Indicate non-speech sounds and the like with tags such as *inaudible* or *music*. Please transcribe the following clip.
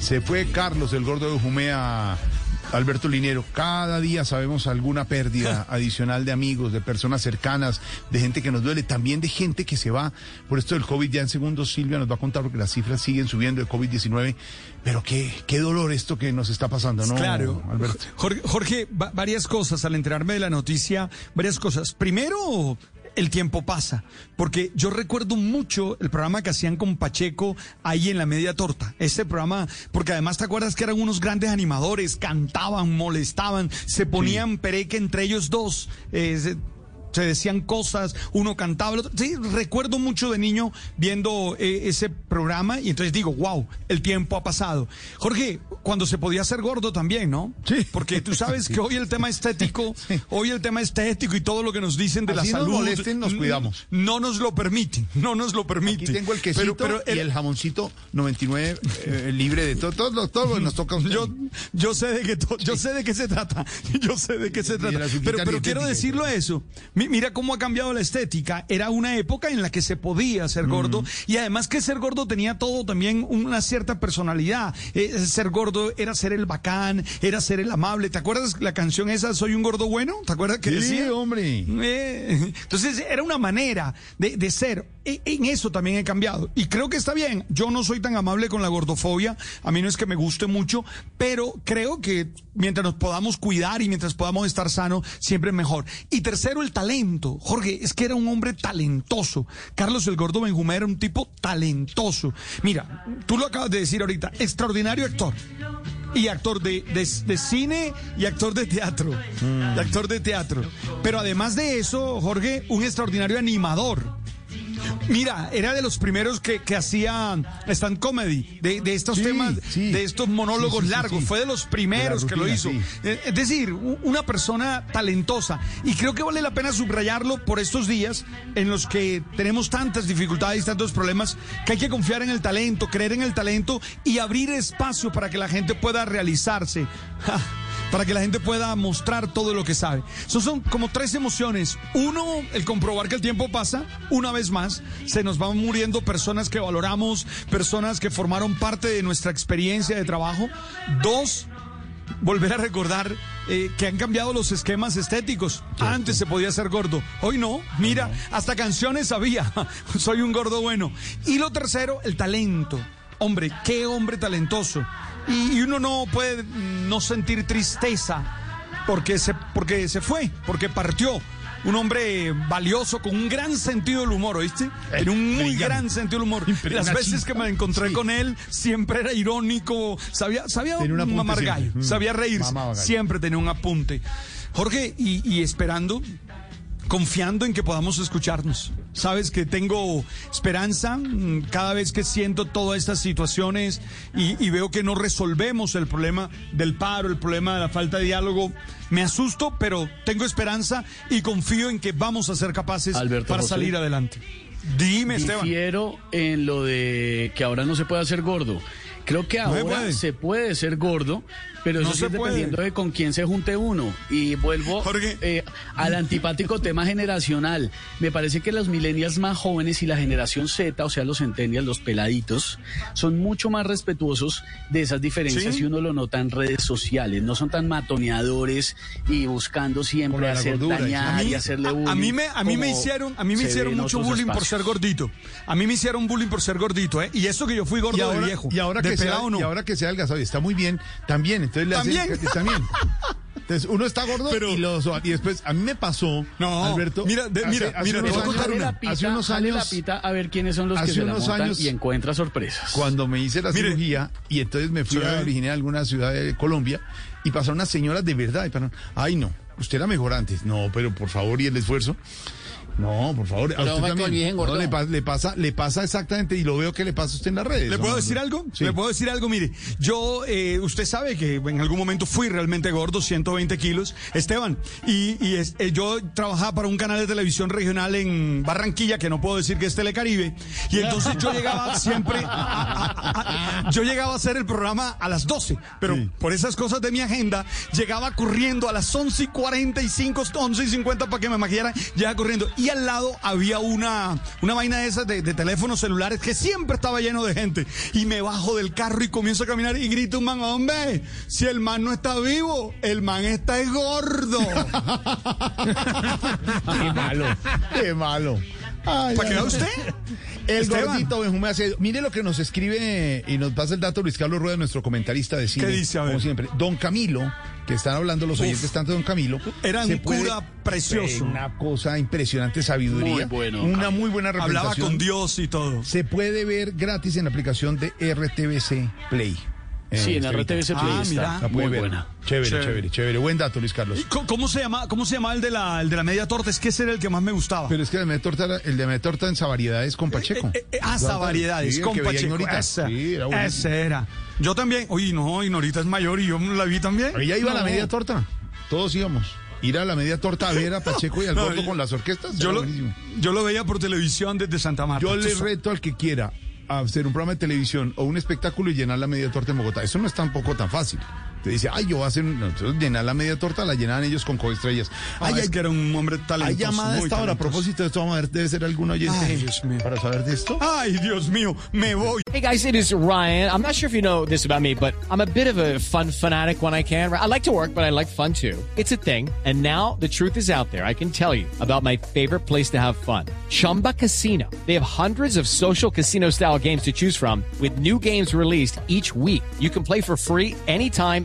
Se fue Carlos, el gordo de Jumea. Alberto Linero, cada día sabemos alguna pérdida *laughs* adicional de amigos, de personas cercanas, de gente que nos duele, también de gente que se va por esto del COVID. Ya en segundos Silvia nos va a contar porque las cifras siguen subiendo de COVID-19. Pero qué, qué dolor esto que nos está pasando, ¿no? Claro. Alberto? Jorge, Jorge varias cosas al enterarme de la noticia, varias cosas. Primero, el tiempo pasa. Porque yo recuerdo mucho el programa que hacían con Pacheco ahí en la media torta. Este programa, porque además te acuerdas que eran unos grandes animadores, cantaban, molestaban, se ponían pereque entre ellos dos. Eh, se decían cosas, uno cantaba, el otro. Sí, recuerdo mucho de niño viendo eh, ese programa y entonces digo, wow, el tiempo ha pasado. Jorge, cuando se podía ser gordo también, ¿no? Sí. Porque tú sabes que hoy el tema estético, *laughs* hoy el tema estético y todo lo que nos dicen de la salud. Nos molesten, nos cuidamos. No nos lo permiten, *laughs* no nos lo permiten. Aquí tengo el quesito pero, y el jamoncito 99 eh, libre de todo, todo, todo nos *laughs* toca. Yo, yo sé de qué, yo sé de qué se trata, yo sé de qué se trata. Pero, pero quiero decirlo eso mira cómo ha cambiado la estética. Era una época en la que se podía ser gordo y además que ser gordo tenía todo también una cierta personalidad. Eh, ser gordo era ser el bacán, era ser el amable. ¿Te acuerdas la canción esa, Soy un gordo bueno? ¿Te acuerdas que sí, decía? hombre. Eh, *laughs* entonces era una manera de, de ser. E, en eso también he cambiado. Y creo que está bien. Yo no soy tan amable con la gordofobia. A mí no es que me guste mucho, pero creo que mientras nos podamos cuidar y mientras podamos estar sanos, siempre es mejor. Y tercero, el talento. Jorge, es que era un hombre talentoso. Carlos el Gordo Benjumea era un tipo talentoso. Mira, tú lo acabas de decir ahorita, extraordinario actor. Y actor de, de, cine y actor de teatro. Mm. actor de teatro. Pero además de eso, Jorge, un extraordinario animador. Mira, era de los primeros que, que hacía stand comedy, de, de estos temas, de estos monólogos largos. Fue de los primeros que lo hizo. Eh, es decir, una persona talentosa. Y creo que vale la pena subrayarlo por estos días en los que tenemos tantas dificultades y tantos problemas que hay que confiar en el talento, creer en el talento y abrir espacio para que la gente pueda realizarse para que la gente pueda mostrar todo lo que sabe. Son, son como tres emociones. Uno, el comprobar que el tiempo pasa, una vez más, se nos van muriendo personas que valoramos, personas que formaron parte de nuestra experiencia de trabajo. Dos, volver a recordar eh, que han cambiado los esquemas estéticos. Antes se podía ser gordo, hoy no. Mira, hasta canciones había. *laughs* Soy un gordo bueno. Y lo tercero, el talento. Hombre, qué hombre talentoso y, uno no puede no sentir tristeza porque se, porque se fue, porque partió. Un hombre valioso con un gran sentido del humor, ¿oíste? En un muy gran sentido del humor. Las veces que me encontré con él siempre era irónico, sabía, sabía mamar gallo, mm. sabía reír, siempre tenía un apunte. Jorge, y, y esperando confiando en que podamos escucharnos. Sabes que tengo esperanza mm, cada vez que siento todas estas situaciones y, veo que no resolvemos el problema del paro, el problema de la falta de diálogo. Me asusto, pero tengo esperanza y confío en que vamos a ser capaces para salir adelante. Dime, Esteban. Quiero en lo de que ahora no se puede hacer gordo. Creo que ahora se puede ser gordo, pero eso no dependiendo de con quién se junte uno. Y vuelvo eh, al antipático tema generacional. Me parece que los millennials más jóvenes y la generación Z, o sea, los centennials, los peladitos, son mucho más respetuosos de esas diferencias y uno lo nota en redes sociales. No son tan matoneadores y buscando siempre hacer dañar y hacerle bullying. A, mí me, a mí me hicieron, a mí me hicieron mucho bullying por ser gordito. A mí me hicieron bullying por ser gordito, ¿eh? Y eso que yo fui gordo de viejo. Y ahora, que sea, y ahora que sea adelgazado y está muy bien, también entonces le ¿También? Hacen, también. Entonces uno está gordo pero, y, los, y después a mí me pasó, no, Alberto. Mira, de, mira, hace, mira, unos años, una. Pita, hace unos años la pita a ver quiénes son los que se unos la años, y encuentra sorpresas. Cuando me hice la cirugía y entonces me fui a originar a alguna ciudad de Colombia y pasaron unas señoras de verdad y pasaron, ay no, usted era mejor antes. No, pero por favor y el esfuerzo. No, por favor. A usted también. No, le, le, pasa, le pasa exactamente y lo veo que le pasa a usted en las redes. ¿Le puedo decir algo? ¿Le puedo decir algo? Mire, yo, eh, usted sabe que en algún momento fui realmente gordo, 120 kilos, Esteban, y, y es, eh, yo trabajaba para un canal de televisión regional en Barranquilla, que no puedo decir que es Telecaribe, y entonces yo llegaba siempre, yo llegaba a hacer el programa a las 12, pero por esas cosas de mi agenda, llegaba corriendo a las 11 y 45, 11 y 50 para que me maquillaran, llegaba corriendo. Y y al lado había una, una vaina de esas de, teléfonos celulares que siempre estaba lleno de gente. Y me bajo del carro y comienzo a caminar y grito un man, hombre, si el man no está vivo, el man está gordo. *laughs* qué malo, qué malo. ¿Para qué usted? El gordito Benjumea Mire lo que nos escribe y nos pasa el dato Luis Carlos Rueda, nuestro comentarista de cine. ¿Qué dice? Como siempre. Don Camilo, que están hablando los oyentes tanto de Don Camilo. Era un cura precioso. Una cosa impresionante, sabiduría. Una muy buena representación. Hablaba con Dios y todo. Se puede ver gratis en la aplicación de RTBC Play. Sí, en RTBC Play ah, está. Muy buena. Chévere, chévere, chévere, Buen dato, Luis Carlos. ¿Cómo se llama, cómo se llama el de la, el de la media torta? Es que ese era el que más me gustaba. Pero es que el de media torta, el de media torta en Savariedades con Pacheco. Eh, eh, eh ah, Savariedades con Pacheco. Esa, sí, era ese era. Yo también. Oye, no, y Norita es mayor y yo la vi también. Ella iba a la media torta. Todos íbamos ir a la media torta a ver a Pacheco y al *laughs* gordo con las orquestas. Yo lo, yo lo, veía por televisión desde Santa Marta. Yo le reto al que quiera hacer un programa de televisión o un espectáculo y llenar la media torta en Bogotá. Eso no es tampoco tan fácil. Te dice, ay, yo voy a hacer. entonces, llenar la media torta, la llenaban ellos con coestrellas. Ah, ay, es que era un hombre talentoso. Hay llamada a esta hora. A propósito de esto, vamos a ver, debe ser algún oyente. Ay, Dios mío. Para saber de esto. Ay, Dios mío, me voy. Hey, guys, it is Ryan. I'm not sure if you know this about me, but I'm a bit of a fun fanatic when I can. I like to work, but I like fun too. It's a thing. And now the truth is out there. I can tell you about my favorite place to have fun Chumba Casino. They have hundreds of social casino style games to choose from, with new games released each week. You can play for free anytime,